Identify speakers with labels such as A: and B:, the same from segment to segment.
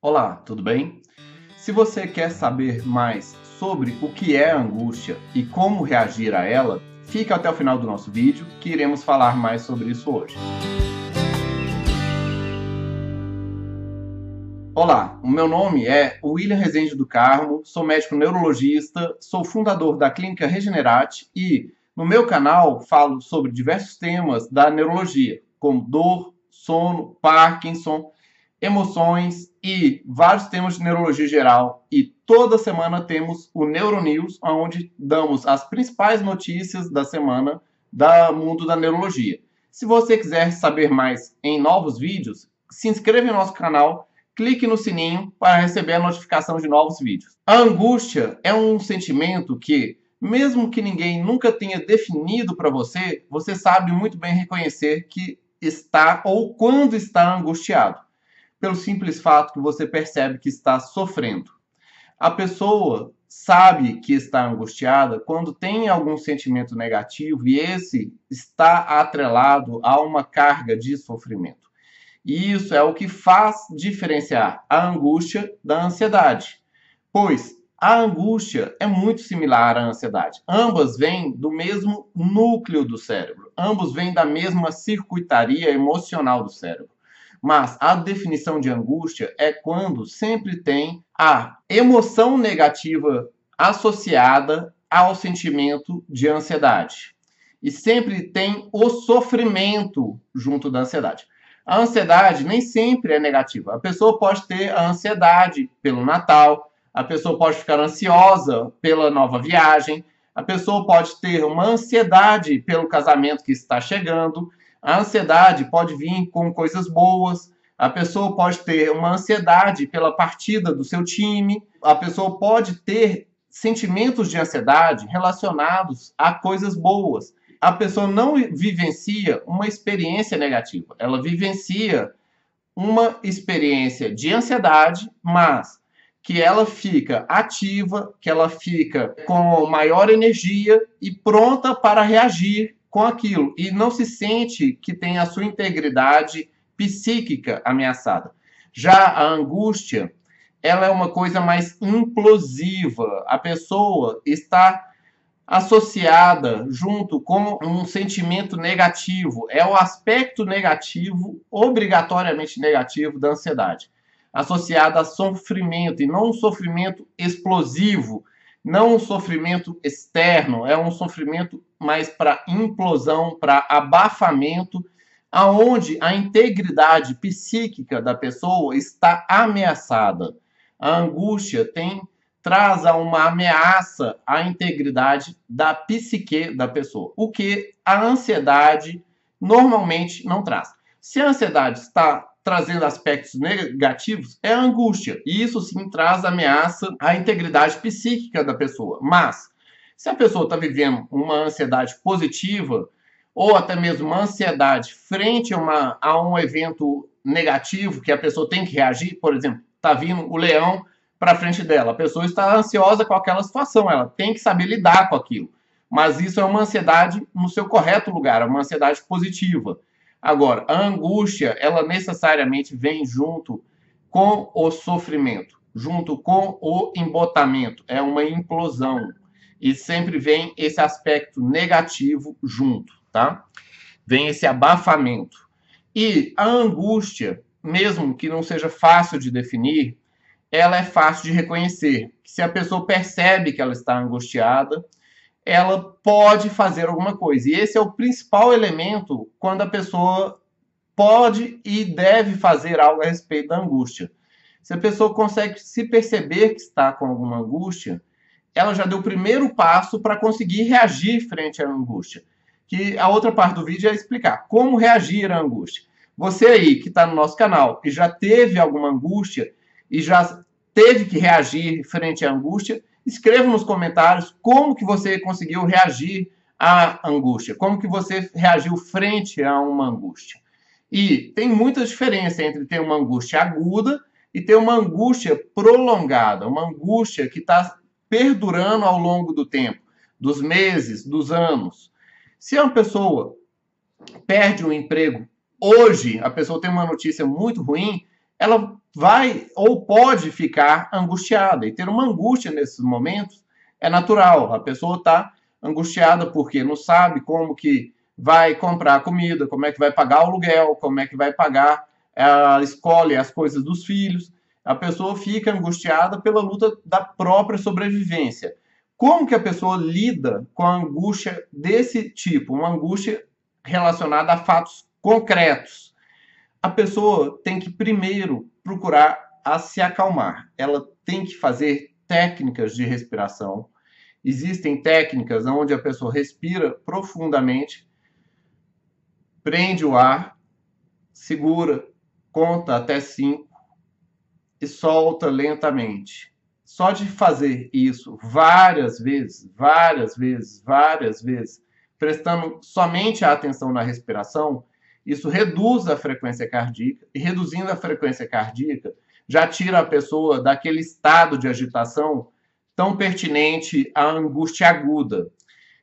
A: Olá, tudo bem? Se você quer saber mais sobre o que é a angústia e como reagir a ela, fica até o final do nosso vídeo que iremos falar mais sobre isso hoje. Olá, o meu nome é William Rezende do Carmo, sou médico neurologista, sou fundador da Clínica Regenerate e no meu canal falo sobre diversos temas da neurologia, como dor, sono, Parkinson, emoções e vários temas de neurologia geral. E toda semana temos o Neuronews, onde damos as principais notícias da semana do mundo da neurologia. Se você quiser saber mais em novos vídeos, se inscreva em nosso canal, clique no sininho para receber a notificação de novos vídeos. A angústia é um sentimento que mesmo que ninguém nunca tenha definido para você, você sabe muito bem reconhecer que está ou quando está angustiado, pelo simples fato que você percebe que está sofrendo. A pessoa sabe que está angustiada quando tem algum sentimento negativo e esse está atrelado a uma carga de sofrimento. E isso é o que faz diferenciar a angústia da ansiedade, pois a angústia é muito similar à ansiedade. Ambas vêm do mesmo núcleo do cérebro. Ambos vêm da mesma circuitaria emocional do cérebro. Mas a definição de angústia é quando sempre tem a emoção negativa associada ao sentimento de ansiedade. E sempre tem o sofrimento junto da ansiedade. A ansiedade nem sempre é negativa. A pessoa pode ter a ansiedade pelo Natal, a pessoa pode ficar ansiosa pela nova viagem, a pessoa pode ter uma ansiedade pelo casamento que está chegando, a ansiedade pode vir com coisas boas, a pessoa pode ter uma ansiedade pela partida do seu time, a pessoa pode ter sentimentos de ansiedade relacionados a coisas boas. A pessoa não vivencia uma experiência negativa, ela vivencia uma experiência de ansiedade, mas que ela fica ativa, que ela fica com maior energia e pronta para reagir com aquilo e não se sente que tem a sua integridade psíquica ameaçada. Já a angústia, ela é uma coisa mais implosiva. A pessoa está associada junto com um sentimento negativo. É o aspecto negativo, obrigatoriamente negativo da ansiedade associada a sofrimento, e não um sofrimento explosivo, não um sofrimento externo, é um sofrimento mais para implosão, para abafamento, aonde a integridade psíquica da pessoa está ameaçada. A angústia tem traz uma ameaça à integridade da psique da pessoa, o que a ansiedade normalmente não traz. Se a ansiedade está trazendo aspectos negativos é a angústia. E isso sim traz ameaça à integridade psíquica da pessoa. Mas, se a pessoa está vivendo uma ansiedade positiva, ou até mesmo uma ansiedade frente a, uma, a um evento negativo que a pessoa tem que reagir, por exemplo, está vindo o leão para frente dela, a pessoa está ansiosa com aquela situação, ela tem que saber lidar com aquilo. Mas isso é uma ansiedade no seu correto lugar, é uma ansiedade positiva. Agora, a angústia, ela necessariamente vem junto com o sofrimento, junto com o embotamento, é uma implosão. E sempre vem esse aspecto negativo junto, tá? Vem esse abafamento. E a angústia, mesmo que não seja fácil de definir, ela é fácil de reconhecer. Se a pessoa percebe que ela está angustiada, ela pode fazer alguma coisa. E esse é o principal elemento quando a pessoa pode e deve fazer algo a respeito da angústia. Se a pessoa consegue se perceber que está com alguma angústia, ela já deu o primeiro passo para conseguir reagir frente à angústia. Que a outra parte do vídeo é explicar como reagir à angústia. Você aí que está no nosso canal e já teve alguma angústia e já teve que reagir frente à angústia, Escreva nos comentários como que você conseguiu reagir à angústia, como que você reagiu frente a uma angústia. E tem muita diferença entre ter uma angústia aguda e ter uma angústia prolongada, uma angústia que está perdurando ao longo do tempo, dos meses, dos anos. Se uma pessoa perde um emprego hoje, a pessoa tem uma notícia muito ruim, ela vai ou pode ficar angustiada. E ter uma angústia nesses momentos é natural. A pessoa está angustiada porque não sabe como que vai comprar comida, como é que vai pagar o aluguel, como é que vai pagar a escola e as coisas dos filhos. A pessoa fica angustiada pela luta da própria sobrevivência. Como que a pessoa lida com a angústia desse tipo, uma angústia relacionada a fatos concretos? A pessoa tem que primeiro procurar a se acalmar. Ela tem que fazer técnicas de respiração. Existem técnicas onde a pessoa respira profundamente, prende o ar, segura, conta até cinco e solta lentamente. Só de fazer isso várias vezes, várias vezes, várias vezes, prestando somente a atenção na respiração, isso reduz a frequência cardíaca e reduzindo a frequência cardíaca já tira a pessoa daquele estado de agitação tão pertinente à angústia aguda.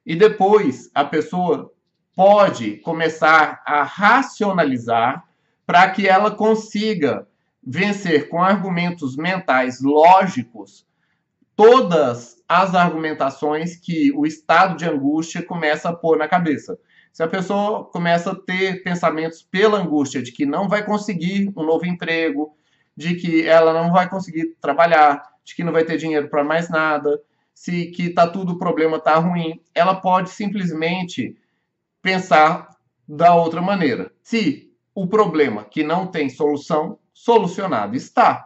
A: E depois a pessoa pode começar a racionalizar para que ela consiga vencer com argumentos mentais lógicos todas as argumentações que o estado de angústia começa a pôr na cabeça. Se a pessoa começa a ter pensamentos pela angústia de que não vai conseguir um novo emprego, de que ela não vai conseguir trabalhar, de que não vai ter dinheiro para mais nada, se que tá tudo o problema tá ruim, ela pode simplesmente pensar da outra maneira. Se o problema que não tem solução, solucionado está.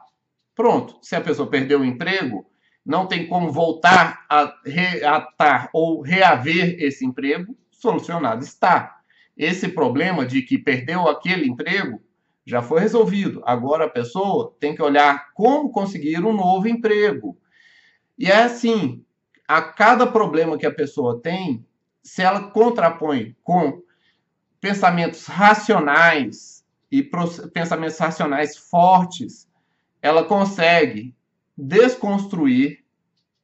A: Pronto. Se a pessoa perdeu o emprego, não tem como voltar a reatar ou reaver esse emprego, solucionado está. Esse problema de que perdeu aquele emprego já foi resolvido. Agora a pessoa tem que olhar como conseguir um novo emprego. E é assim, a cada problema que a pessoa tem, se ela contrapõe com pensamentos racionais e pensamentos racionais fortes, ela consegue desconstruir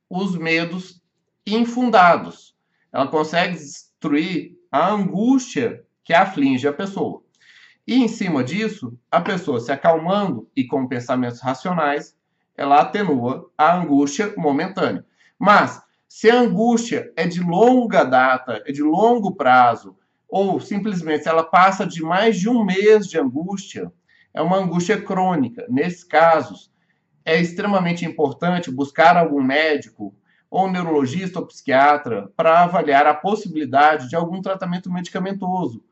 A: os medos infundados. Ela consegue destruir a angústia que aflige a pessoa. E em cima disso, a pessoa se acalmando e com pensamentos racionais, ela atenua a angústia momentânea. Mas se a angústia é de longa data, é de longo prazo, ou simplesmente ela passa de mais de um mês de angústia, é uma angústia crônica. Nesses casos, é extremamente importante buscar algum médico ou neurologista ou psiquiatra para avaliar a possibilidade de algum tratamento medicamentoso,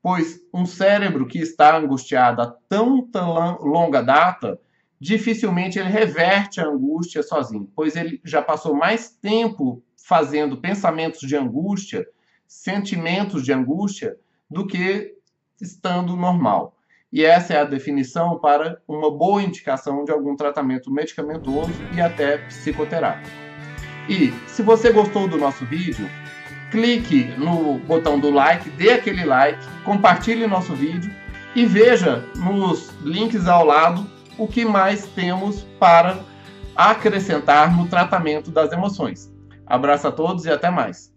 A: pois um cérebro que está angustiado a tanta longa data, dificilmente ele reverte a angústia sozinho, pois ele já passou mais tempo fazendo pensamentos de angústia, sentimentos de angústia, do que estando normal. E essa é a definição para uma boa indicação de algum tratamento medicamentoso e até psicoterápico. E se você gostou do nosso vídeo, clique no botão do like, dê aquele like, compartilhe nosso vídeo e veja nos links ao lado o que mais temos para acrescentar no tratamento das emoções. Abraço a todos e até mais.